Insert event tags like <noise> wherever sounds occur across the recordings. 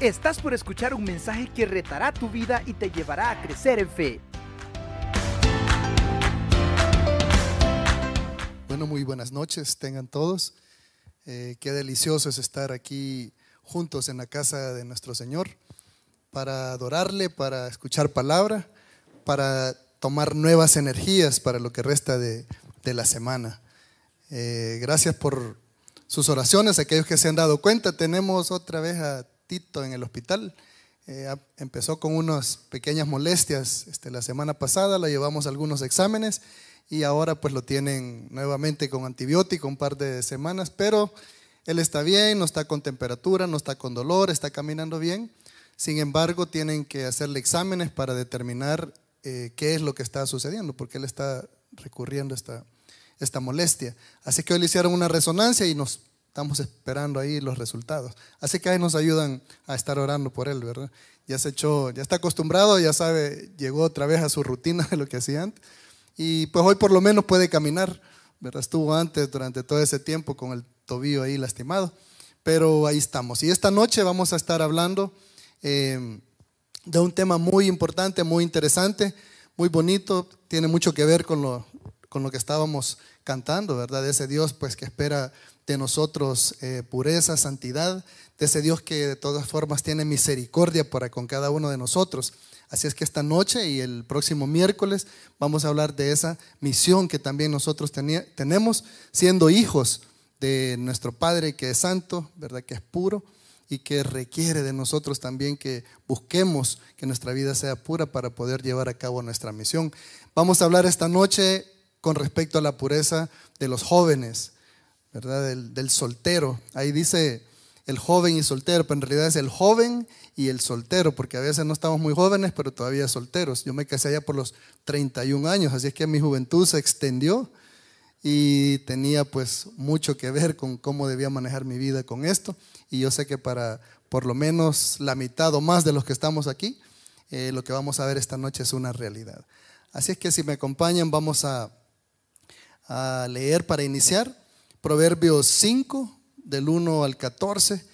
Estás por escuchar un mensaje que retará tu vida y te llevará a crecer en fe. Bueno, muy buenas noches, tengan todos. Eh, qué delicioso es estar aquí juntos en la casa de nuestro Señor para adorarle, para escuchar palabra, para tomar nuevas energías para lo que resta de, la semana. Eh, gracias por sus oraciones, aquellos que se han dado cuenta. Tenemos otra vez a Tito en el hospital. Eh, empezó con unas pequeñas molestias este, la semana pasada, le llevamos algunos exámenes y ahora pues lo tienen nuevamente con antibiótico un par de semanas, pero él está bien, no está con temperatura, no está con dolor, está caminando bien. Sin embargo, tienen que hacerle exámenes para determinar eh, qué es lo que está sucediendo, porque él está recurriendo a esta, esta molestia. Así que hoy le hicieron una resonancia y nos Estamos esperando ahí los resultados. Así que ahí nos ayudan a estar orando por él, ¿verdad? Ya se echó, ya está acostumbrado, ya sabe, llegó otra vez a su rutina de lo que hacía antes. Y pues hoy por lo menos puede caminar, ¿verdad? Estuvo antes durante todo ese tiempo con el tobillo ahí lastimado. Pero ahí estamos. Y esta noche vamos a estar hablando eh, de un tema muy importante, muy interesante, muy bonito. Tiene mucho que ver con lo, con lo que estábamos cantando, ¿verdad? De ese Dios pues que espera de nosotros eh, pureza, santidad, de ese Dios que de todas formas tiene misericordia para con cada uno de nosotros. Así es que esta noche y el próximo miércoles vamos a hablar de esa misión que también nosotros tenemos siendo hijos de nuestro Padre que es santo, ¿verdad? Que es puro y que requiere de nosotros también que busquemos que nuestra vida sea pura para poder llevar a cabo nuestra misión. Vamos a hablar esta noche con respecto a la pureza de los jóvenes. ¿Verdad? Del, soltero. Ahí dice el joven y soltero, pero en realidad es el joven y el soltero, porque a veces no estamos muy jóvenes, pero todavía solteros. Yo me casé allá por los 31 años, así es que mi juventud se extendió y tenía pues mucho que ver con cómo debía manejar mi vida con esto. Y yo sé que para por lo menos la mitad o más de los que estamos aquí, eh, lo que vamos a ver esta noche es una realidad. Así es que si me acompañan, vamos a, a leer para iniciar. Proverbios 5, del 1 al 14.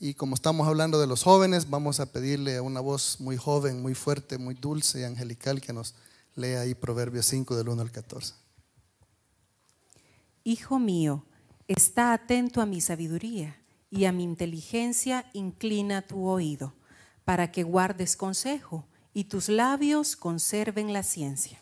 Y como estamos hablando de los jóvenes, vamos a pedirle a una voz muy joven, muy fuerte, muy dulce y angelical que nos lea ahí Proverbios 5, del 1 al 14. Hijo mío, está atento a mi sabiduría y a mi inteligencia inclina tu oído, para que guardes consejo y tus labios conserven la ciencia.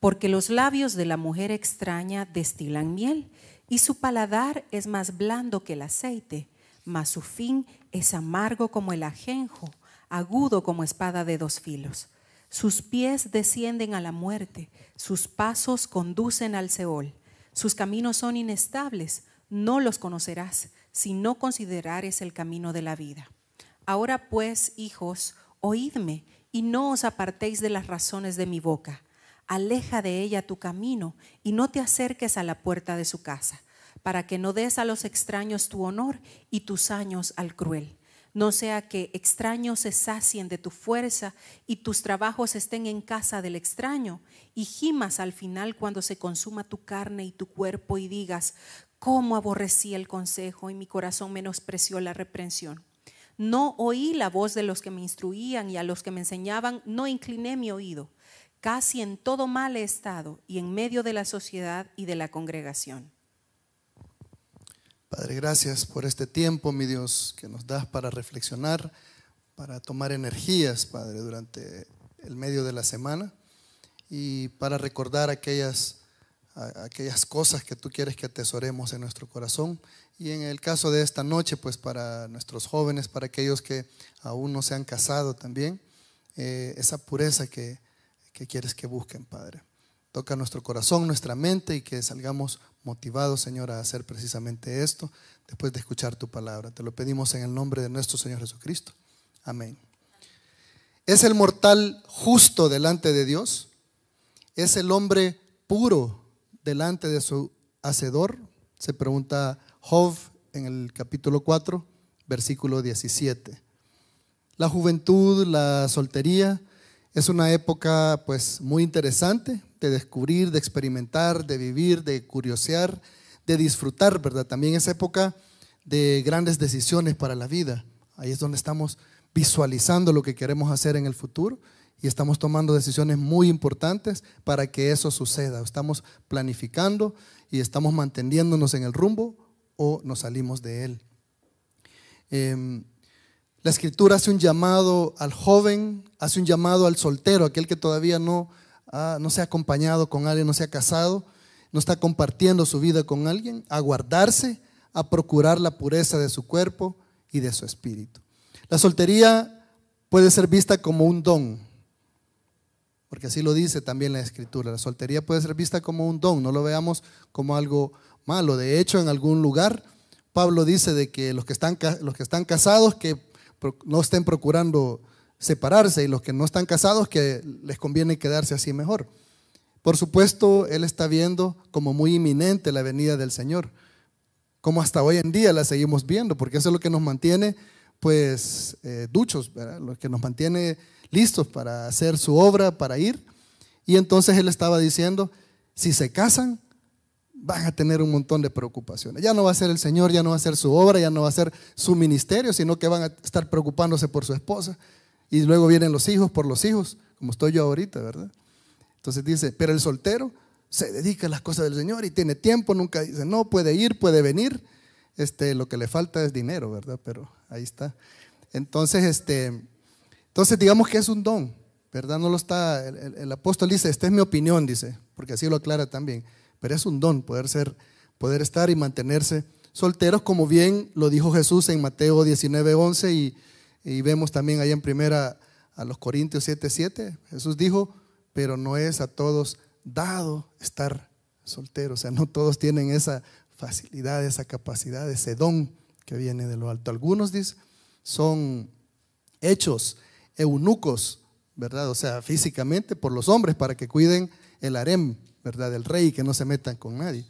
Porque los labios de la mujer extraña destilan miel y su paladar es más blando que el aceite, mas su fin es amargo como el ajenjo, agudo como espada de dos filos. Sus pies descienden a la muerte, sus pasos conducen al Seol. Sus caminos son inestables, no los conocerás si no considerares el camino de la vida. Ahora pues, hijos, oídme y no os apartéis de las razones de mi boca aleja de ella tu camino y no te acerques a la puerta de su casa, para que no des a los extraños tu honor y tus años al cruel. No sea que extraños se sacien de tu fuerza y tus trabajos estén en casa del extraño y gimas al final cuando se consuma tu carne y tu cuerpo y digas, cómo aborrecí el consejo y mi corazón menospreció la reprensión. No oí la voz de los que me instruían y a los que me enseñaban no incliné mi oído casi en todo mal estado y en medio de la sociedad y de la congregación. Padre, gracias por este tiempo, mi Dios, que nos das para reflexionar, para tomar energías, Padre, durante el medio de la semana y para recordar aquellas, aquellas cosas que tú quieres que atesoremos en nuestro corazón. Y en el caso de esta noche, pues para nuestros jóvenes, para aquellos que aún no se han casado también, eh, esa pureza que, que quieres que busquen, Padre. Toca nuestro corazón, nuestra mente y que salgamos motivados, Señor, a hacer precisamente esto después de escuchar tu palabra. Te lo pedimos en el nombre de nuestro Señor Jesucristo. Amén. ¿Es el mortal justo delante de Dios? ¿Es el hombre puro delante de su hacedor? Se pregunta Job en el capítulo 4, versículo 17. La juventud, la soltería, es una época pues muy interesante de descubrir, de experimentar, de vivir, de curiosear, de disfrutar, ¿verdad? También es época de grandes decisiones para la vida. Ahí es donde estamos visualizando lo que queremos hacer en el futuro y estamos tomando decisiones muy importantes para que eso suceda. Estamos planificando y estamos manteniéndonos en el rumbo o nos salimos de él. Em, la escritura hace un llamado al joven, hace un llamado al soltero, aquel que todavía no, no se ha acompañado con alguien, no se ha casado, no está compartiendo su vida con alguien, a guardarse, a procurar la pureza de su cuerpo y de su espíritu. La soltería puede ser vista como un don, porque así lo dice también la escritura. La soltería puede ser vista como un don, no lo veamos como algo malo. De hecho, en algún lugar, Pablo dice de que los que están, los que están casados que no estén procurando separarse y los que no están casados que les conviene quedarse así mejor. Por supuesto, él está viendo como muy inminente la venida del Señor, como hasta hoy en día la seguimos viendo, porque eso es lo que nos mantiene pues eh, duchos, lo que nos mantiene listos para hacer su obra, para ir. Y entonces él estaba diciendo, si se casan, van a tener un montón de preocupaciones. Ya no va a ser el Señor, ya no va a ser su obra, ya no va a ser su ministerio, sino que van a estar preocupándose por su esposa. Y luego vienen los hijos por los hijos, como estoy yo ahorita, ¿verdad? Entonces dice, pero el soltero se dedica a las cosas del Señor y tiene tiempo, nunca dice, no, puede ir, puede venir. Este, lo que le falta es dinero, ¿verdad? Pero ahí está. Entonces, este, entonces digamos que es un don, ¿verdad? No lo está, el, el apóstol dice, esta es mi opinión, dice, porque así lo aclara también pero es un don poder ser, poder estar y mantenerse solteros, como bien lo dijo Jesús en Mateo 19, 11 y, y vemos también ahí en primera a los Corintios 7, 7. Jesús dijo, pero no es a todos dado estar solteros, o sea, no todos tienen esa facilidad, esa capacidad, ese don que viene de lo alto. Algunos, dice, son hechos eunucos, ¿verdad? O sea, físicamente por los hombres para que cuiden el harem, ¿verdad? Del rey, que no se metan con nadie.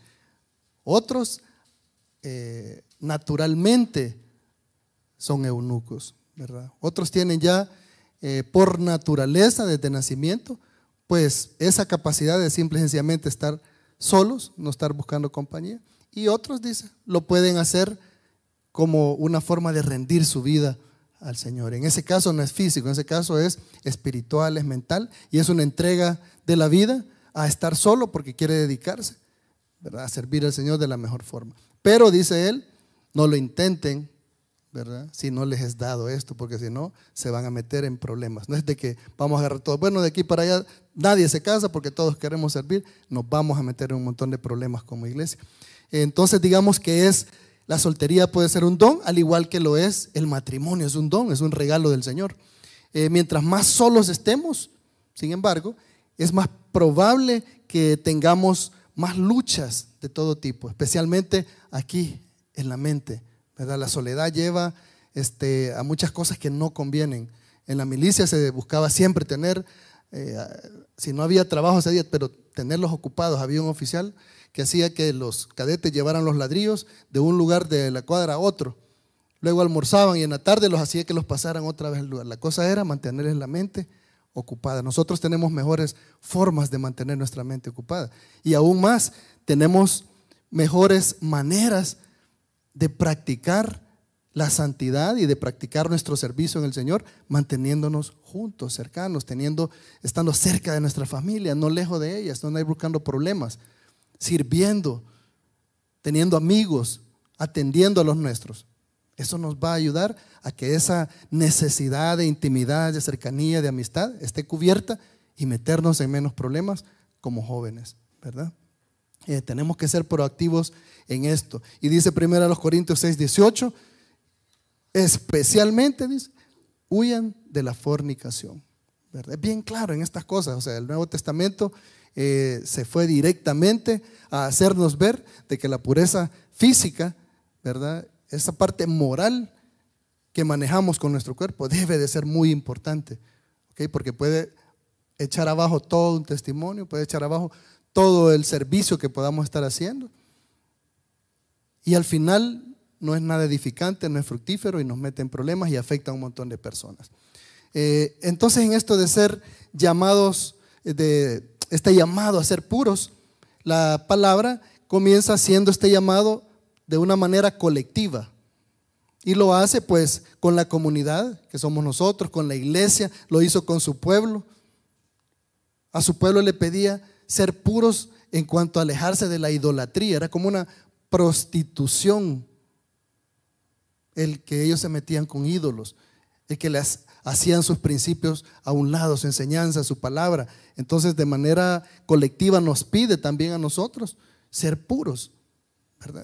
Otros eh, naturalmente son eunucos, ¿verdad? Otros tienen ya eh, por naturaleza desde nacimiento, pues esa capacidad de simple y sencillamente estar solos, no estar buscando compañía. Y otros, dice, lo pueden hacer como una forma de rendir su vida al Señor. En ese caso no es físico, en ese caso es espiritual, es mental y es una entrega de la vida a estar solo porque quiere dedicarse ¿verdad? a servir al Señor de la mejor forma. Pero dice él, no lo intenten, ¿verdad? Si no les es dado esto, porque si no, se van a meter en problemas. No es de que vamos a agarrar todo. Bueno, de aquí para allá nadie se casa porque todos queremos servir. Nos vamos a meter en un montón de problemas como iglesia. Entonces, digamos que es, la soltería puede ser un don, al igual que lo es el matrimonio, es un don, es un regalo del Señor. Eh, mientras más solos estemos, sin embargo, es más probable que tengamos más luchas de todo tipo, especialmente aquí en la mente. ¿verdad? La soledad lleva este, a muchas cosas que no convienen. En la milicia se buscaba siempre tener, eh, si no había trabajo ese día, pero tenerlos ocupados. Había un oficial que hacía que los cadetes llevaran los ladrillos de un lugar de la cuadra a otro. Luego almorzaban y en la tarde los hacía que los pasaran otra vez al lugar. La cosa era mantenerles la mente ocupada. Nosotros tenemos mejores formas de mantener nuestra mente ocupada. Y aún más, tenemos mejores maneras de practicar la santidad y de practicar nuestro servicio en el Señor, manteniéndonos juntos, cercanos, teniendo, estando cerca de nuestra familia, no lejos de ellas, no hay buscando problemas, sirviendo, teniendo amigos, atendiendo a los nuestros. Eso nos va a ayudar a que esa necesidad de intimidad, de cercanía, de amistad esté cubierta y meternos en menos problemas como jóvenes, ¿verdad? Eh, tenemos que ser proactivos en esto. Y dice primero a los Corintios 6, 18, especialmente, dice, huyan de la fornicación. ¿verdad? Es bien claro en estas cosas. O sea, el Nuevo Testamento eh, se fue directamente a hacernos ver de que la pureza física, ¿verdad? Esa parte moral que manejamos con nuestro cuerpo debe de ser muy importante, porque puede echar abajo todo un testimonio, puede echar abajo todo el servicio que podamos estar haciendo. Y al final no es nada edificante, no es fructífero y nos mete en problemas y afecta a un montón de personas. Eh, entonces en esto de ser llamados, de este llamado a ser puros, la palabra comienza siendo este llamado de una manera colectiva. Y lo hace pues con la comunidad, que somos nosotros, con la iglesia, lo hizo con su pueblo. A su pueblo le pedía ser puros en cuanto a alejarse de la idolatría, era como una prostitución el que ellos se metían con ídolos, el que les hacían sus principios a un lado, su enseñanza, su palabra. Entonces de manera colectiva nos pide también a nosotros ser puros.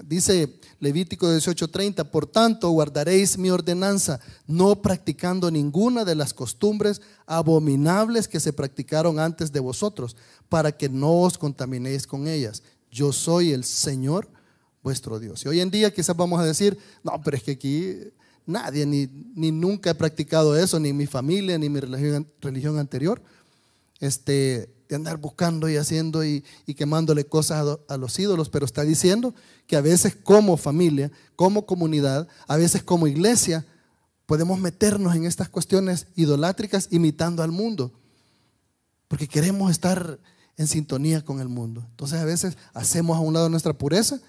Dice Levítico 18:30, por tanto guardaréis mi ordenanza, no practicando ninguna de las costumbres abominables que se practicaron antes de vosotros, para que no os contaminéis con ellas. Yo soy el Señor vuestro Dios. Y hoy en día quizás vamos a decir, no, pero es que aquí nadie, ni, ni nunca he practicado eso, ni mi familia, ni mi religión, religión anterior. Este, de andar buscando y haciendo y, quemándole cosas a, los ídolos, pero está diciendo que a veces como familia, como comunidad, a veces como iglesia, podemos meternos en estas cuestiones idolátricas imitando al mundo, porque queremos estar en sintonía con el mundo. Entonces a veces hacemos a un lado nuestra pureza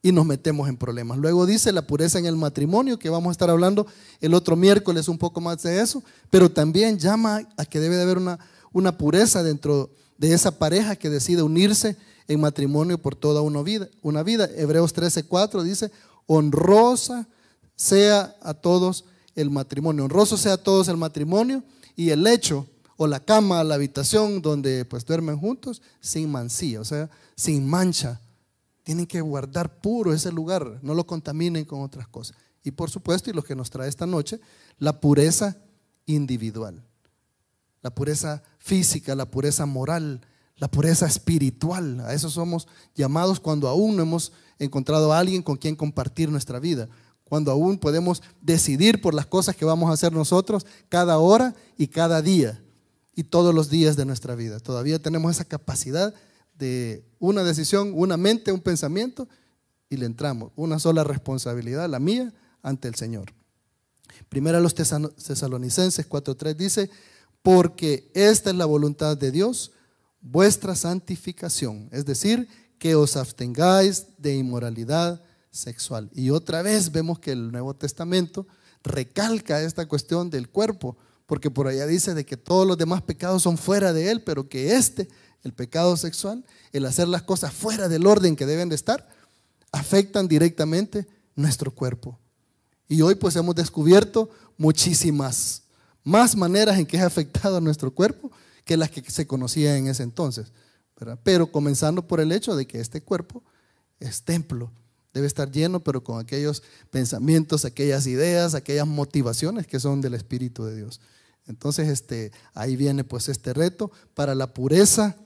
y nos metemos en problemas. Luego dice la pureza en el matrimonio, que vamos a estar hablando el otro miércoles un poco más de eso, pero también llama a que debe de haber una, una pureza dentro de esa pareja que decide unirse en matrimonio por toda una vida. Una vida. Hebreos 13:4 dice, honrosa sea a todos el matrimonio. Honroso sea a todos el matrimonio y el lecho o la cama, la habitación donde pues duermen juntos, sin mancilla, o sea, sin mancha. Tienen que guardar puro ese lugar, no lo contaminen con otras cosas. Y por supuesto, y lo que nos trae esta noche, la pureza individual la pureza física, la pureza moral, la pureza espiritual. A eso somos llamados cuando aún no hemos encontrado a alguien con quien compartir nuestra vida, cuando aún podemos decidir por las cosas que vamos a hacer nosotros cada hora y cada día y todos los días de nuestra vida. Todavía tenemos esa capacidad de una decisión, una mente, un pensamiento y le entramos. Una sola responsabilidad, la mía, ante el Señor. Primero a los tesalonicenses 4.3 dice, porque esta es la voluntad de Dios, vuestra santificación, es decir, que os abstengáis de inmoralidad sexual. Y otra vez vemos que el Nuevo Testamento recalca esta cuestión del cuerpo, porque por allá dice de que todos los demás pecados son fuera de él, pero que este, el pecado sexual, el hacer las cosas fuera del orden que deben de estar, afectan directamente nuestro cuerpo. Y hoy pues hemos descubierto muchísimas más maneras en que es afectado a nuestro cuerpo que las que se conocía en ese entonces. Pero comenzando por el hecho de que este cuerpo es templo, debe estar lleno, pero con aquellos pensamientos, aquellas ideas, aquellas motivaciones que son del Espíritu de Dios. Entonces, este, ahí viene pues este reto para la pureza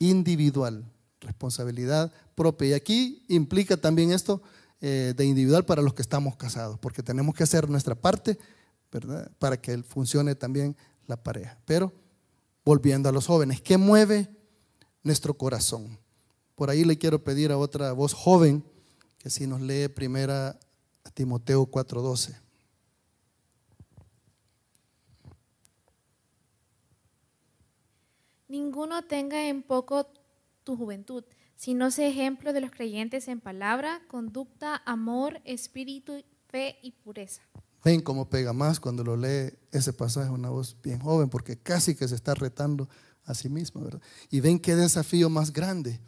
individual, responsabilidad propia. Y aquí implica también esto eh, de individual para los que estamos casados, porque tenemos que hacer nuestra parte para que funcione también la pareja. Pero volviendo a los jóvenes, ¿qué mueve nuestro corazón? Por ahí le quiero pedir a otra voz joven que si nos lee primera a Timoteo 4:12. Ninguno tenga en poco tu juventud, sino sea ejemplo de los creyentes en palabra, conducta, amor, espíritu, fe y pureza. Ven cómo pega más cuando lo lee ese pasaje una voz bien joven, porque casi que se está retando a sí mismo, ¿verdad? Y ven qué desafío más grande.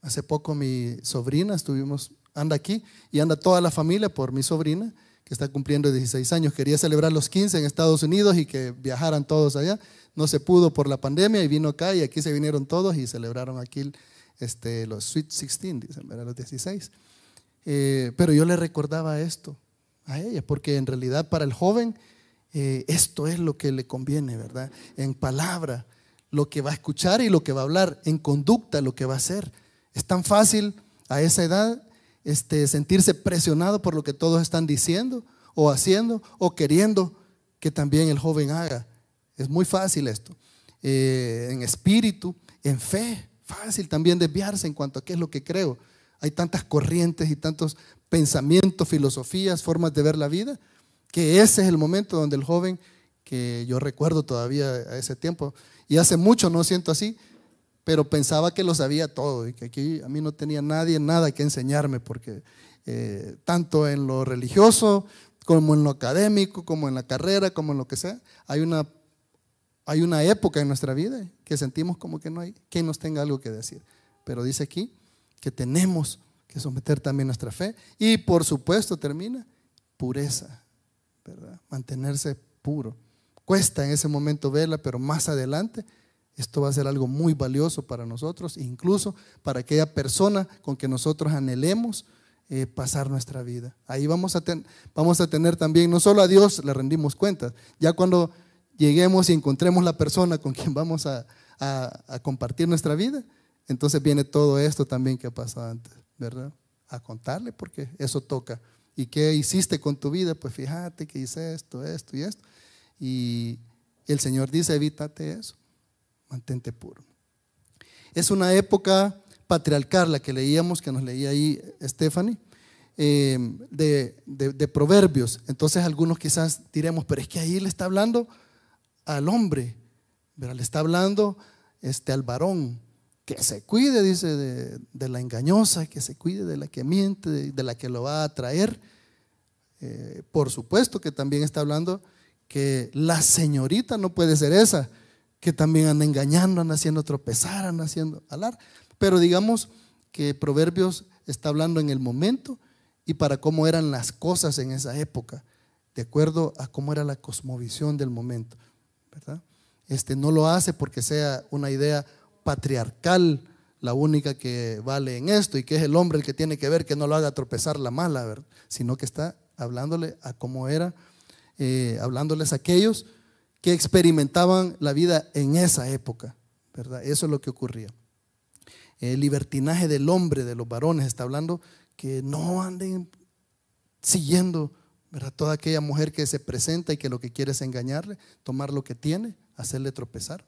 Hace poco mi sobrina, estuvimos, anda aquí y anda toda la familia por mi sobrina, que está cumpliendo 16 años. Quería celebrar los 15 en Estados Unidos y que viajaran todos allá. No se pudo por la pandemia y vino acá y aquí se vinieron todos y celebraron aquí este, los Sweet 16, dicen, los 16. Eh, pero yo le recordaba esto a ella, porque en realidad para el joven eh, esto es lo que le conviene, ¿verdad? En palabra, lo que va a escuchar y lo que va a hablar, en conducta, lo que va a hacer. Es tan fácil a esa edad este, sentirse presionado por lo que todos están diciendo o haciendo o queriendo que también el joven haga. Es muy fácil esto. Eh, en espíritu, en fe, fácil también desviarse en cuanto a qué es lo que creo. Hay tantas corrientes y tantos pensamientos, filosofías, formas de ver la vida, que ese es el momento donde el joven, que yo recuerdo todavía a ese tiempo, y hace mucho no siento así, pero pensaba que lo sabía todo y que aquí a mí no tenía nadie nada que enseñarme, porque eh, tanto en lo religioso como en lo académico, como en la carrera, como en lo que sea, hay una, hay una época en nuestra vida que sentimos como que no hay quien nos tenga algo que decir. Pero dice aquí que tenemos que someter también nuestra fe y por supuesto termina pureza, ¿verdad? Mantenerse puro. Cuesta en ese momento verla, pero más adelante esto va a ser algo muy valioso para nosotros, incluso para aquella persona con que nosotros anhelemos eh, pasar nuestra vida. Ahí vamos a, vamos a tener también, no solo a Dios le rendimos cuentas, ya cuando lleguemos y encontremos la persona con quien vamos a, a compartir nuestra vida, entonces viene todo esto también que ha pasado antes, ¿verdad? A contarle porque eso toca. ¿Y qué hiciste con tu vida? Pues fíjate que hice esto, esto y esto. Y el Señor dice, evítate eso mantente puro. Es una época patriarcal la que leíamos, que nos leía ahí Stephanie, eh, de, proverbios. Entonces algunos quizás diremos, pero es que ahí le está hablando al hombre, pero le está hablando este, al varón, que se cuide, dice, de, la engañosa, que se cuide de la que miente, de, la que lo va a traer. Eh, por supuesto que también está hablando que la señorita no puede ser esa, que también anda engañando, anda haciendo tropezar, anda haciendo alar. Pero digamos que Proverbios está hablando en el momento y para cómo eran las cosas en esa época, de acuerdo a cómo era la cosmovisión del momento. Este, no lo hace porque sea una idea patriarcal la única que vale en esto y que es el hombre el que tiene que ver que no lo haga tropezar la mala, sino que está hablándole a cómo era, eh, hablándoles a aquellos que experimentaban la vida en esa época, ¿verdad? Eso es lo que ocurría. El libertinaje del hombre, de los varones, está hablando que no anden siguiendo. Toda aquella mujer que se presenta y que lo que quiere es engañarle, tomar lo que tiene, hacerle tropezar.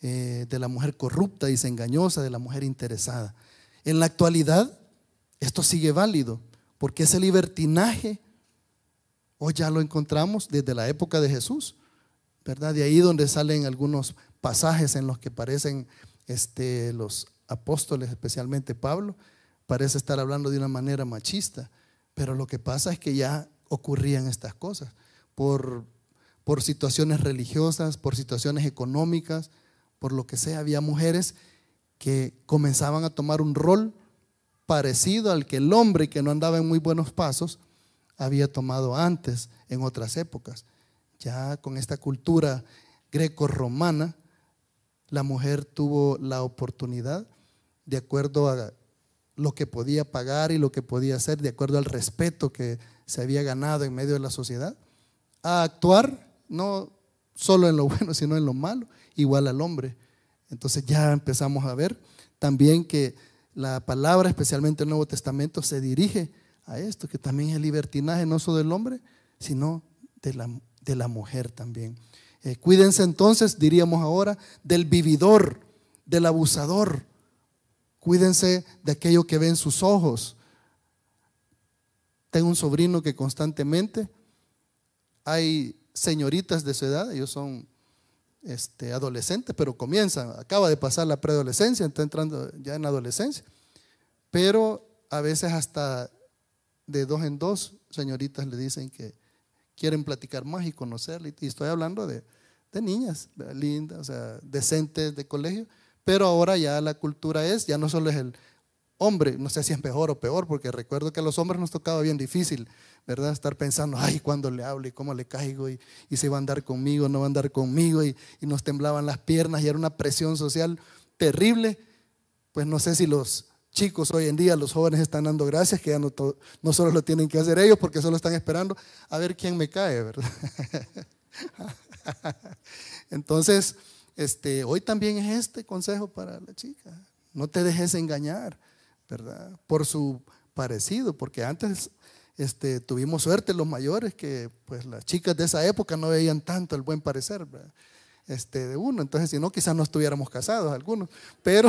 Eh, de la mujer corrupta y engañosa, de la mujer interesada. En la actualidad, esto sigue válido, porque ese libertinaje hoy ya lo encontramos desde la época de Jesús. ¿verdad? De ahí donde salen algunos pasajes en los que parecen este, los apóstoles, especialmente Pablo, parece estar hablando de una manera machista, pero lo que pasa es que ya ocurrían estas cosas por, por situaciones religiosas, por situaciones económicas, por lo que sea, había mujeres que comenzaban a tomar un rol parecido al que el hombre que no andaba en muy buenos pasos había tomado antes en otras épocas. Ya con esta cultura greco-romana, la mujer tuvo la oportunidad, de acuerdo a lo que podía pagar y lo que podía hacer, de acuerdo al respeto que se había ganado en medio de la sociedad, a actuar no solo en lo <laughs> bueno, sino en lo malo, igual al hombre. Entonces ya empezamos a ver también que la palabra, especialmente el Nuevo Testamento, se dirige a esto, que también es libertinaje no solo del hombre, sino de la, de la mujer también. Eh, cuídense entonces, diríamos ahora, del vividor, del abusador. Cuídense de aquello que ven sus ojos. Tengo un sobrino que constantemente hay señoritas de su edad, ellos son este, adolescentes, pero comienzan, acaba de pasar la preadolescencia, está entrando ya en adolescencia, pero a veces hasta de dos en dos señoritas le dicen que quieren platicar más y conocerle. Y estoy hablando de, niñas lindas, o sea, decentes de colegio. Pero ahora ya la cultura es, ya no solo es el hombre, no sé si es mejor o peor, porque recuerdo que a los hombres nos tocaba bien difícil, ¿verdad? Estar pensando, ay, cuándo le hablo y cómo le caigo y, y si va a andar conmigo, no va a andar conmigo y, y nos temblaban las piernas y era una presión social terrible. Pues no sé si los chicos hoy en día, los jóvenes están dando gracias, que ya no, no solo lo tienen que hacer ellos, porque solo están esperando a ver quién me cae, ¿verdad? <laughs> Entonces, este, hoy también es este consejo para la chica. No te dejes engañar, ¿verdad? Por su parecido, porque antes este, tuvimos suerte los mayores que pues las chicas de esa época no veían tanto el buen parecer. este, de uno. Entonces, si no, quizás no estuviéramos casados algunos. Pero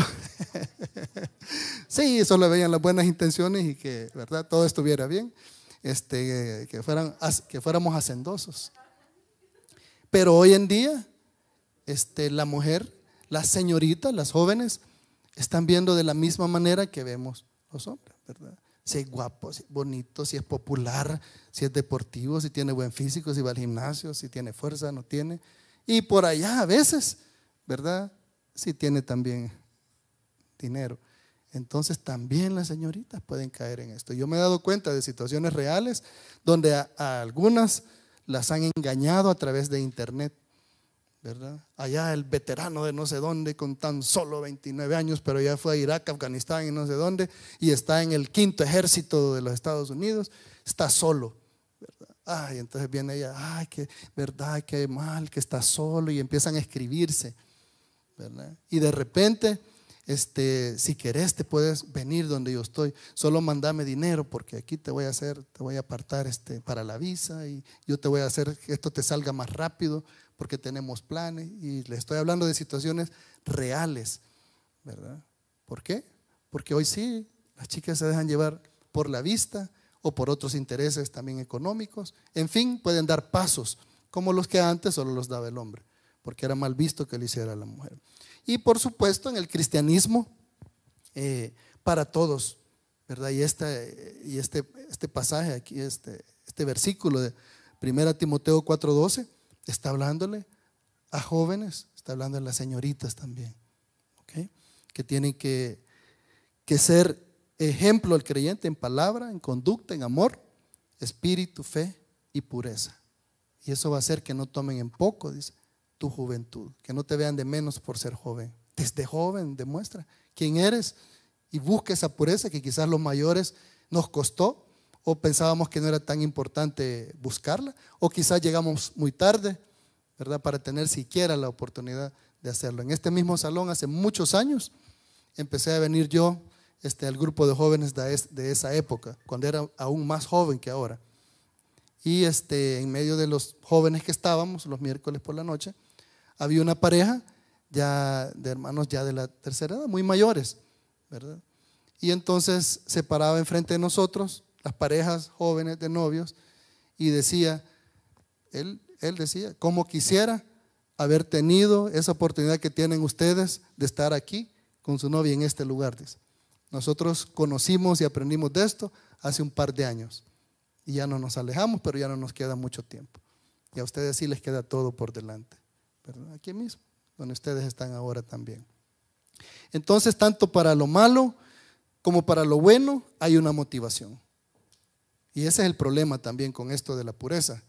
<laughs> sí, solo veían las buenas intenciones y que, ¿verdad? Todo estuviera bien. Este, que, fueran, que fuéramos hacendosos. Pero hoy en día, este, la mujer, las señoritas, las jóvenes, están viendo de la misma manera que vemos los hombres, ¿verdad? Si es guapo, si es bonito, si es popular, si es deportivo, si tiene buen físico, si va al gimnasio, si tiene fuerza, no tiene. Y por allá a veces, ¿verdad? Si tiene también dinero. Entonces también las señoritas pueden caer en esto. Yo me he dado cuenta de situaciones reales donde a, algunas las han engañado a través de internet. Allá el veterano de no sé dónde con tan solo 29 años, pero ya fue a Irak, Afganistán y no sé dónde, y está en el quinto ejército de los Estados Unidos, está solo. Ay, entonces viene ella, ay, qué verdad, qué mal que está solo, y empiezan a escribirse. Y de repente este, si querés te puedes venir donde yo estoy, solo mandame dinero porque aquí te voy a hacer, te voy a apartar este, para la visa y yo te voy a hacer que esto te salga más rápido porque tenemos planes y le estoy hablando de situaciones reales, ¿verdad? ¿Por qué? Porque hoy sí, las chicas se dejan llevar por la vista o por otros intereses también económicos, en fin, pueden dar pasos como los que antes solo los daba el hombre, porque era mal visto que lo hiciera la mujer. Y por supuesto en el cristianismo eh, para todos, ¿verdad? Y, este, y este, este pasaje aquí, este, este versículo de 1 Timoteo 4:12, está hablándole a jóvenes, está hablando a las señoritas también, ¿ok? Que tienen que, que ser ejemplo al creyente en palabra, en conducta, en amor, espíritu, fe y pureza. Y eso va a hacer que no tomen en poco, dice, tu juventud, que no te vean de menos por ser joven. Desde joven demuestra quién eres y busca esa pureza que quizás los mayores nos costó o pensábamos que no era tan importante buscarla o quizás llegamos muy tarde, ¿verdad? Para tener siquiera la oportunidad de hacerlo. En este mismo salón hace muchos años empecé a venir yo este, al grupo de jóvenes de, esa época, cuando era aún más joven que ahora. Y este, en medio de los jóvenes que estábamos los miércoles por la noche, había una pareja ya de hermanos ya de la tercera edad, muy mayores, ¿verdad? Y entonces se paraba enfrente de nosotros, las parejas jóvenes de novios, y decía, él, él decía, como quisiera haber tenido esa oportunidad que tienen ustedes de estar aquí con su novia en este lugar. Dice. Nosotros conocimos y aprendimos de esto hace un par de años. Y ya no nos alejamos, pero ya no nos queda mucho tiempo. Y a ustedes sí les queda todo por delante. Aquí mismo, donde ustedes están ahora también. Entonces, tanto para lo malo como para lo bueno hay una motivación. Y ese es el problema también con esto de la pureza.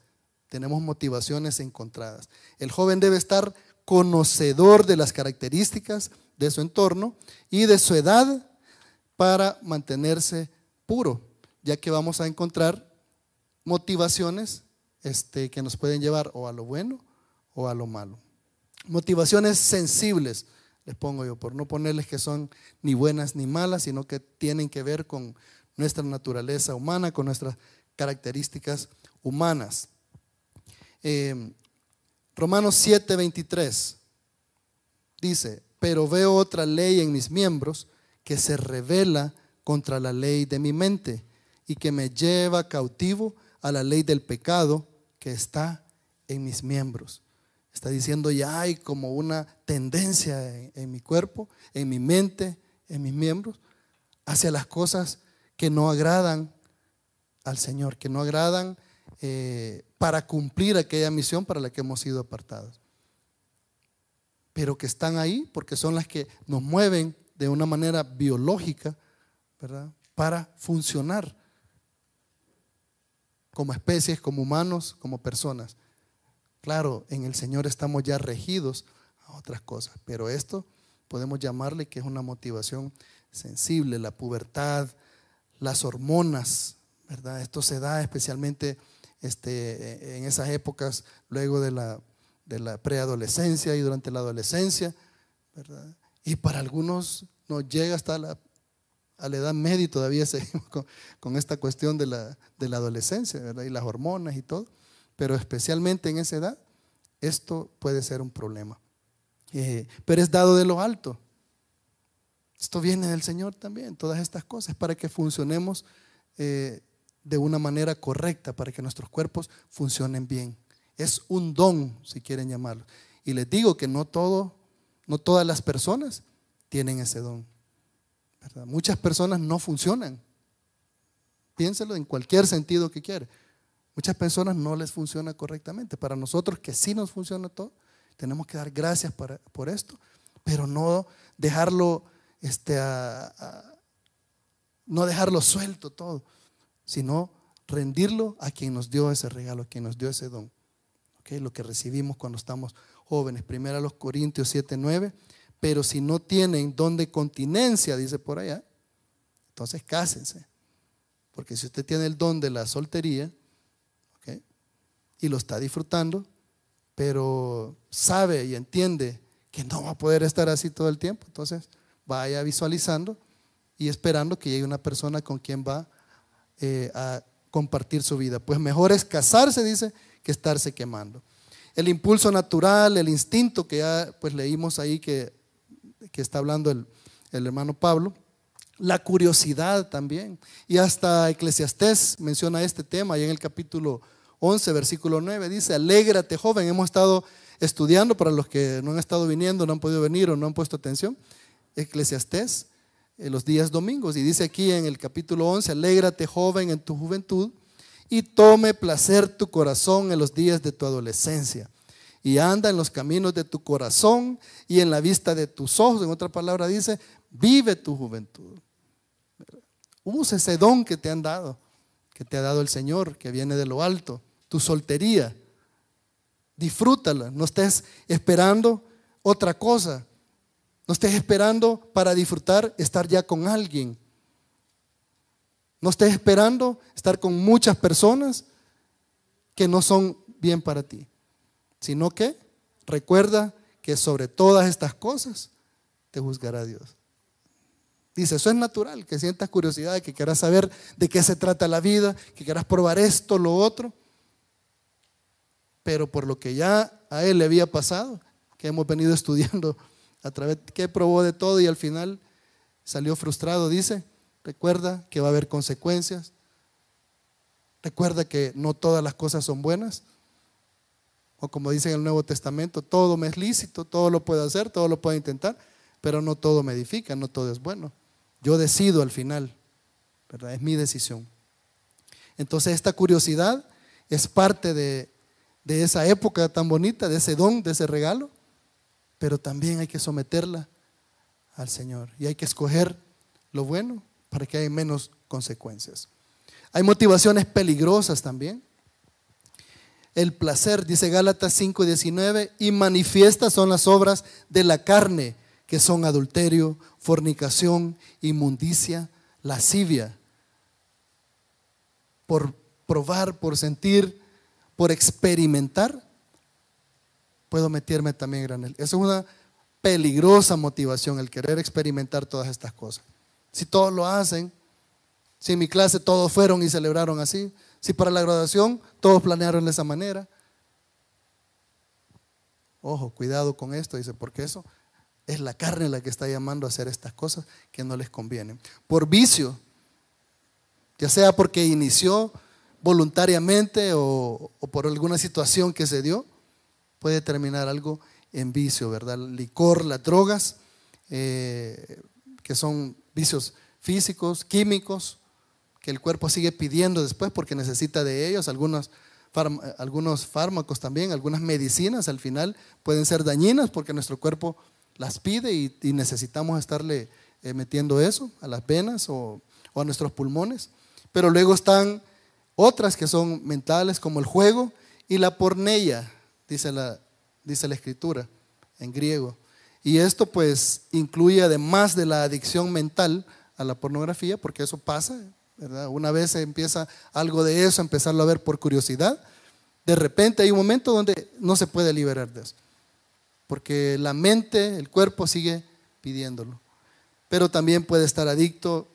Tenemos motivaciones encontradas. El joven debe estar conocedor de las características de su entorno y de su edad para mantenerse puro, ya que vamos a encontrar motivaciones este, que nos pueden llevar o a lo bueno o a lo malo. Motivaciones sensibles, les pongo yo, por no ponerles que son ni buenas ni malas, sino que tienen que ver con nuestra naturaleza humana, con nuestras características humanas. Eh, Romanos 7, 23 dice, pero veo otra ley en mis miembros que se revela contra la ley de mi mente y que me lleva cautivo a la ley del pecado que está en mis miembros. Está diciendo ya hay como una tendencia en, mi cuerpo, en mi mente, en mis miembros, hacia las cosas que no agradan al Señor, que no agradan eh, para cumplir aquella misión para la que hemos sido apartados. Pero que están ahí porque son las que nos mueven de una manera biológica, ¿verdad? Para funcionar como especies, como humanos, como personas. Claro, en el Señor estamos ya regidos a otras cosas, pero esto podemos llamarle que es una motivación sensible, la pubertad, las hormonas, ¿verdad? Esto se da especialmente este, en esas épocas luego de la, de la preadolescencia y durante la adolescencia, ¿verdad? Y para algunos nos llega hasta la, la edad media y todavía <laughs> seguimos con, esta cuestión de la, de la adolescencia, ¿verdad? Y las hormonas y todo pero especialmente en esa edad, esto puede ser un problema. Eh, pero es dado de lo alto. Esto viene del Señor también, todas estas cosas, para que funcionemos eh, de una manera correcta, para que nuestros cuerpos funcionen bien. Es un don, si quieren llamarlo. Y les digo que no todo, no todas las personas tienen ese don. Muchas personas no funcionan. Piénselo en cualquier sentido que quiera. Muchas personas no les funciona correctamente. Para nosotros que sí nos funciona todo, tenemos que dar gracias para- por esto, pero no dejarlo, este, a- no dejarlo suelto todo, sino rendirlo a quien nos dio ese regalo, a quien nos dio ese don. Lo que recibimos cuando estamos jóvenes. Primero a los Corintios 7, 9. Pero si no tienen don de continencia, dice por allá, entonces cásense. Porque si usted tiene el don de la soltería, y lo está disfrutando, pero sabe y entiende que no va a poder estar así todo el tiempo, entonces vaya visualizando y esperando que llegue una persona con quien va eh, a compartir su vida. Pues mejor es casarse, dice, que estarse quemando. El impulso natural, el instinto que ya pues leímos ahí que, que está hablando el, el hermano Pablo, la curiosidad también. Y hasta Eclesiastés menciona este tema, y en el capítulo 11, versículo 9, dice, alégrate joven, hemos estado estudiando, para los que no han estado viniendo, no han podido venir o no han puesto atención, Eclesiastés, en los días domingos, y dice aquí en el capítulo 11, alégrate joven en tu juventud, y tome placer tu corazón en los días de tu adolescencia, y anda en los caminos de tu corazón y en la vista de tus ojos, en otra palabra dice, vive tu juventud. Usa ese don que te han dado, que te ha dado el Señor, que viene de lo alto, tu soltería. Disfrútala, no estés esperando otra cosa. No estés esperando para disfrutar estar ya con alguien. No estés esperando estar con muchas personas que no son bien para ti, sino que recuerda que sobre todas estas cosas te juzgará Dios. Dice, eso es natural, que sientas curiosidad, que quieras saber de qué se trata la vida, que quieras probar esto, lo otro. Pero por lo que ya a él le había pasado, que hemos venido <laughs> estudiando a través, que probó de todo y al final salió frustrado, dice, recuerda que va a haber consecuencias, recuerda que no todas las cosas son buenas, o como dice en el Nuevo Testamento, todo me es lícito, todo lo puedo hacer, todo lo puedo intentar, pero no todo me edifica, no todo es bueno. Yo decido al final, ¿verdad? Es mi decisión. Entonces esta curiosidad es parte de, de esa época tan bonita, de ese don, de ese regalo, pero también hay que someterla al Señor y hay que escoger lo bueno para que haya menos consecuencias. Hay motivaciones peligrosas también. El placer, dice Gálatas 5:19, y manifiestas son las obras de la carne, que son adulterio, fornicación, inmundicia, lascivia. Por probar, por sentir, por experimentar, puedo meterme también en granel. Esa es una peligrosa motivación, el querer experimentar todas estas cosas. Si todos lo hacen, si en mi clase todos fueron y celebraron así, si para la graduación todos planearon de esa manera. Ojo, cuidado con esto, dice, porque eso es la carne la que está llamando a hacer estas cosas que no les convienen. Por vicio, ya sea porque inició voluntariamente o por alguna situación que se dio, puede terminar algo en vicio, ¿verdad? El licor, las drogas, eh, que son vicios físicos, químicos, que el cuerpo sigue pidiendo después porque necesita de ellos, algunos, fárm- algunos fármacos también, algunas medicinas al final pueden ser dañinas porque nuestro cuerpo las pide y, necesitamos estarle eh, metiendo eso a las venas o, o a nuestros pulmones. Pero luego están otras que son mentales como el juego y la porneia, dice la, dice la escritura en griego. Y esto pues incluye además de la adicción mental a la pornografía, porque eso pasa, ¿verdad? Una vez empieza algo de eso, empezarlo a ver por curiosidad, de repente hay un momento donde no se puede liberar de eso, porque la mente, el cuerpo sigue pidiéndolo. Pero también puede estar adicto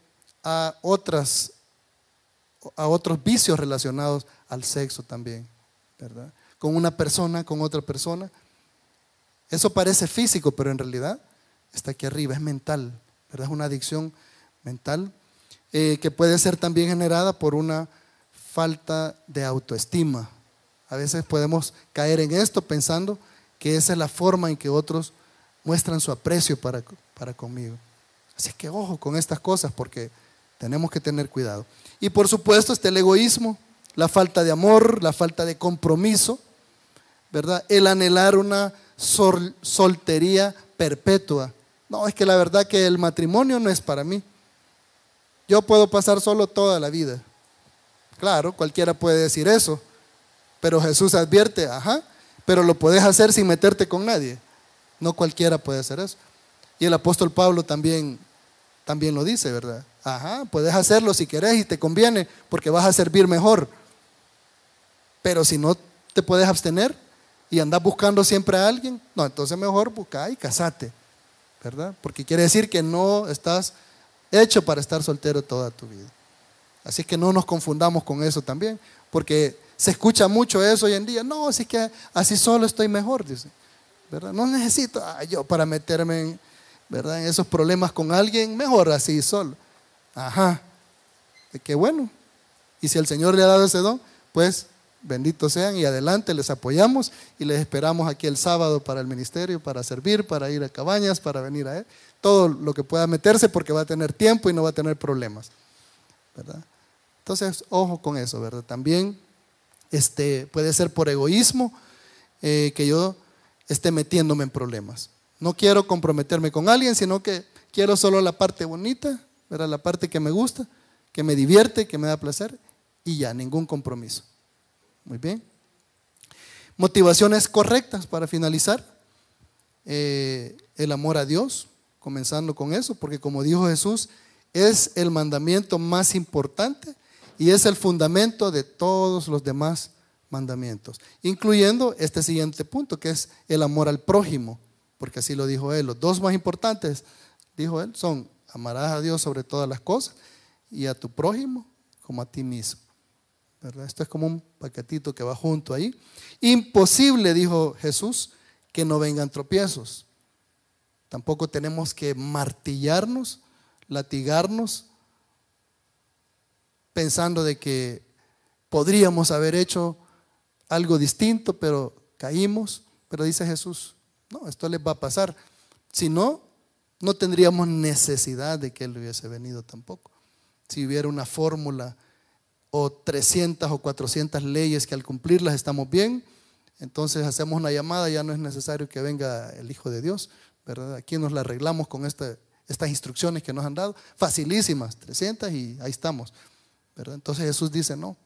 a otras a otros vicios relacionados al sexo también, ¿verdad? Con una persona, con otra persona. Eso parece físico, pero en realidad está aquí arriba, es mental, ¿verdad? Es una adicción mental eh, que puede ser también generada por una falta de autoestima. A veces podemos caer en esto pensando que esa es la forma en que otros muestran su aprecio para, para conmigo. Así que ojo con estas cosas porque tenemos que tener cuidado. Y por supuesto está el egoísmo, la falta de amor, la falta de compromiso, ¿verdad? El anhelar una soltería perpetua. No, es que la verdad que el matrimonio no es para mí. Yo puedo pasar solo toda la vida. Claro, cualquiera puede decir eso, pero Jesús advierte, ajá, pero lo puedes hacer sin meterte con nadie. No cualquiera puede hacer eso. Y el apóstol Pablo también, también lo dice, ¿verdad? Ajá, puedes hacerlo si querés y te conviene porque vas a servir mejor. Pero si no te puedes abstener y andas buscando siempre a alguien, no, entonces mejor busca y casate, ¿verdad? Porque quiere decir que no estás hecho para estar soltero toda tu vida. Así que no nos confundamos con eso también, porque se escucha mucho eso hoy en día. No, así que así solo estoy mejor, dice. ¿verdad? No necesito yo para meterme en, ¿verdad? en esos problemas con alguien, mejor así solo. Ajá. Qué bueno. Y si el Señor le ha dado ese don, pues benditos sean y adelante, les apoyamos y les esperamos aquí el sábado para el ministerio, para servir, para ir a cabañas, para venir a él. Todo lo que pueda meterse porque va a tener tiempo y no va a tener problemas. ¿verdad? Entonces, ojo con eso, ¿verdad? También este, puede ser por egoísmo eh, que yo esté metiéndome en problemas. No quiero comprometerme con alguien, sino que quiero solo la parte bonita, ¿verdad? la parte que me gusta, que me divierte, que me da placer, y ya, ningún compromiso. Muy bien. Motivaciones correctas para finalizar. Eh, el amor a Dios, comenzando con eso, porque como dijo Jesús, es el mandamiento más importante y es el fundamento de todos los demás mandamientos, incluyendo este siguiente punto, que es el amor al prójimo, porque así lo dijo él. Los dos más importantes, dijo él, son amarás a Dios sobre todas las cosas y a tu prójimo como a ti mismo. Esto es como un paquetito que va junto ahí. Imposible, dijo Jesús, que no vengan tropiezos. Tampoco tenemos que martillarnos, latigarnos, pensando de que podríamos haber hecho algo distinto, pero caímos. Pero dice Jesús, no, esto les va a pasar. Si no, no tendríamos necesidad de que Él hubiese venido tampoco. Si hubiera una fórmula o 300 o 400 leyes que al cumplirlas estamos bien, entonces hacemos una llamada, ya no es necesario que venga el Hijo de Dios, ¿verdad? Aquí nos la arreglamos con estas instrucciones que nos han dado, facilísimas, 300 y ahí estamos, ¿verdad? Entonces Jesús dice, no,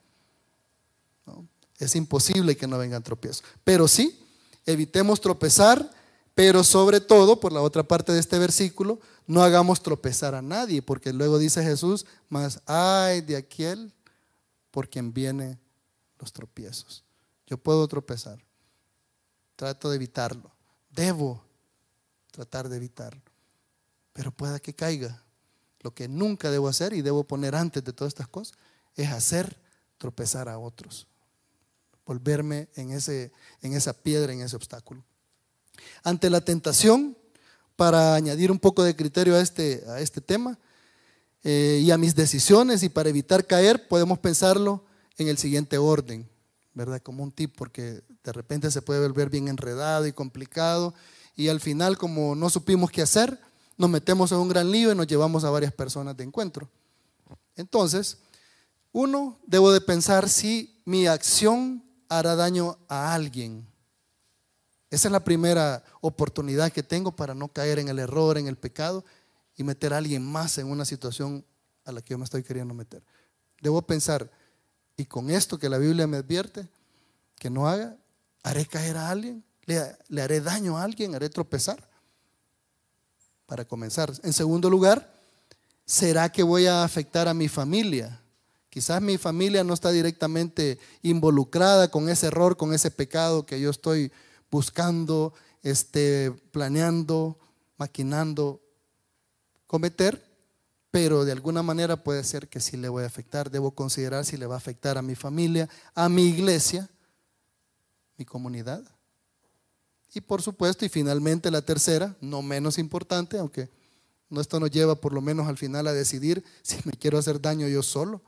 es imposible que no vengan tropiezos, pero sí, evitemos tropezar, pero sobre todo, por la otra parte de este versículo, no hagamos tropezar a nadie, porque luego dice Jesús, más ay de aquel por quien vienen los tropiezos. Yo puedo tropezar. Trato de evitarlo. Debo tratar de evitarlo. Pero pueda que caiga. Lo que nunca debo hacer y debo poner antes de todas estas cosas es hacer tropezar a otros. Volverme en, ese, en esa piedra, en ese obstáculo. Ante la tentación, para añadir un poco de criterio a este, a este tema, eh, y a mis decisiones y para evitar caer podemos pensarlo en el siguiente orden, ¿verdad? Como un tip, porque de repente se puede volver bien enredado y complicado y al final como no supimos qué hacer, nos metemos en un gran lío y nos llevamos a varias personas de encuentro. Entonces, uno, debo de pensar si mi acción hará daño a alguien. Esa es la primera oportunidad que tengo para no caer en el error, en el pecado y meter a alguien más en una situación a la que yo me estoy queriendo meter. Debo pensar, y con esto que la Biblia me advierte, que no haga, haré caer a alguien, le, haré daño a alguien, haré tropezar. Para comenzar. En segundo lugar, ¿será que voy a afectar a mi familia? Quizás mi familia no está directamente involucrada con ese error, con ese pecado que yo estoy buscando, este, planeando, maquinando cometer, pero de alguna manera puede ser que sí le voy a afectar. Debo considerar si le va a afectar a mi familia, a mi iglesia, mi comunidad. Y por supuesto, y finalmente la tercera, no menos importante, aunque no esto nos lleva por lo menos al final a decidir si me quiero hacer daño yo solo.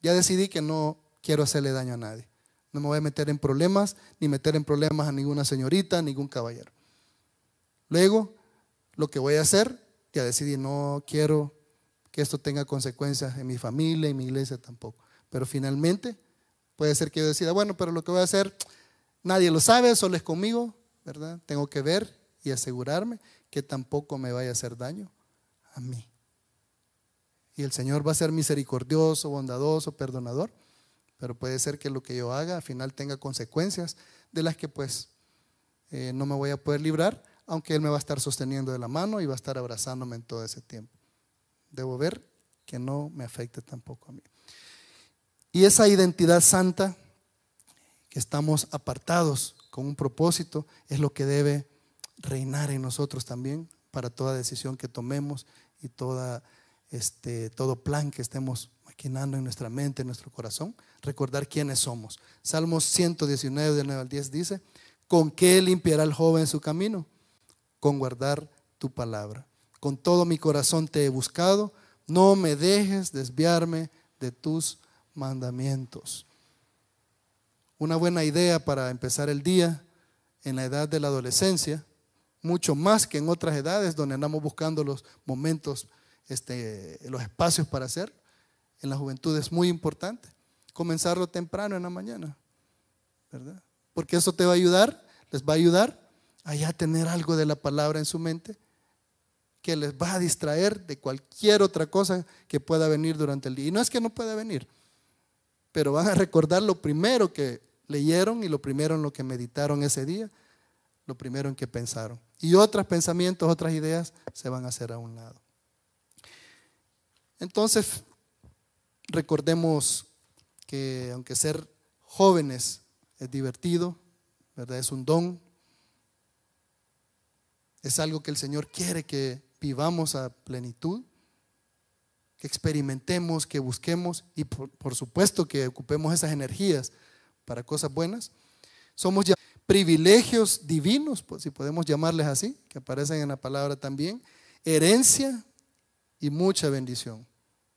Ya decidí que no quiero hacerle daño a nadie. No me voy a meter en problemas, ni meter en problemas a ninguna señorita, ningún caballero. Luego, lo que voy a hacer ya decidí, no quiero que esto tenga consecuencias en mi familia y mi iglesia tampoco. Pero finalmente puede ser que yo decida, bueno, pero lo que voy a hacer, nadie lo sabe, solo es conmigo, ¿verdad? Tengo que ver y asegurarme que tampoco me vaya a hacer daño a mí. Y el Señor va a ser misericordioso, bondadoso, perdonador, pero puede ser que lo que yo haga al final tenga consecuencias de las que pues eh, no me voy a poder librar, aunque Él me va a estar sosteniendo de la mano y va a estar abrazándome en todo ese tiempo. Debo ver que no me afecte tampoco a mí. Y esa identidad santa, que estamos apartados con un propósito, es lo que debe reinar en nosotros también para toda decisión que tomemos y toda, este, todo plan que estemos maquinando en nuestra mente, en nuestro corazón. Recordar quiénes somos. Salmos 119, del 9 al 10 dice, ¿con qué limpiará el joven su camino? Con guardar tu palabra. Con todo mi corazón te he buscado, no me dejes desviarme de tus mandamientos. Una buena idea para empezar el día en la edad de la adolescencia, mucho más que en otras edades donde andamos buscando los momentos, este, los espacios para hacer. En la juventud es muy importante comenzarlo temprano en la mañana, ¿verdad? Porque eso te va a ayudar, les va a ayudar a ya tener algo de la palabra en su mente que les va a distraer de cualquier otra cosa que pueda venir durante el día. Y no es que no pueda venir, pero van a recordar lo primero que leyeron y lo primero en lo que meditaron ese día, lo primero en que pensaron. Y otros pensamientos, otras ideas se van a hacer a un lado. Entonces, recordemos que aunque ser jóvenes es divertido, ¿verdad? Es un don, es algo que el Señor quiere que vivamos a plenitud, que experimentemos, que busquemos y por, supuesto que ocupemos esas energías para cosas buenas. Somos ya privilegios divinos, pues, si podemos llamarles así, que aparecen en la palabra también, herencia y mucha bendición.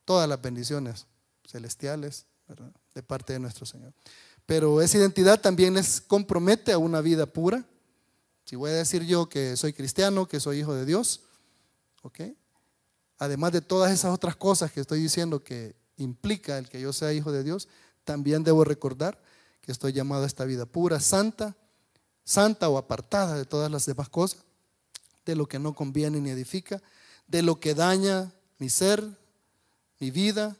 Todas las bendiciones celestiales de parte de nuestro Señor. Pero esa identidad también les compromete a una vida pura. Si voy a decir yo que soy cristiano, que soy hijo de Dios, ¿Ok? Además de todas esas otras cosas que estoy diciendo que implica el que yo sea hijo de Dios, también debo recordar que estoy llamado a esta vida pura, santa, santa o apartada de todas las demás cosas, de lo que no conviene ni edifica, de lo que daña mi ser, mi vida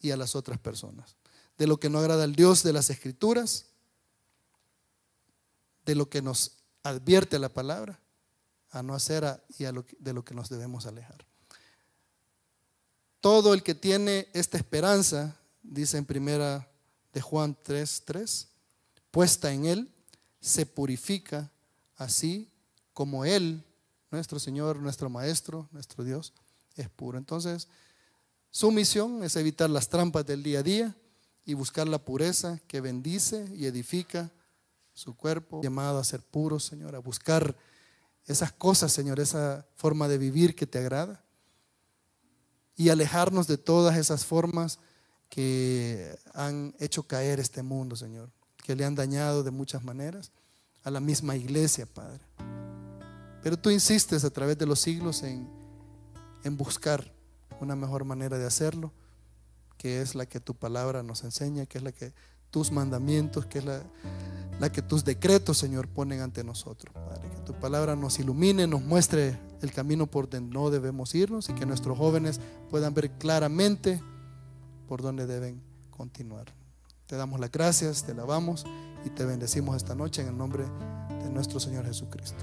y a las otras personas, de lo que no agrada al Dios de las Escrituras, de lo que nos advierte la palabra a no hacer y a lo, de lo que nos debemos alejar. Todo el que tiene esta esperanza, dice en primera de Juan 3:3, puesta en él, se purifica así como él, nuestro Señor, nuestro Maestro, nuestro Dios, es puro. Entonces, su misión es evitar las trampas del día a día y buscar la pureza que bendice y edifica su cuerpo, llamado a ser puro, Señor, a buscar esas cosas, Señor, esa forma de vivir que te agrada. Y alejarnos de todas esas formas que han hecho caer este mundo, Señor, que le han dañado de muchas maneras a la misma iglesia, Padre. Pero tú insistes a través de los siglos en, en buscar una mejor manera de hacerlo, que es la que tu palabra nos enseña, que es la que tus mandamientos, que es la, la que tus decretos, Señor, ponen ante nosotros, Padre. Que tu palabra nos ilumine, nos muestre el camino por donde no debemos irnos y que nuestros jóvenes puedan ver claramente por dónde deben continuar. Te damos las gracias, te alabamos y te bendecimos esta noche en el nombre de nuestro Señor Jesucristo.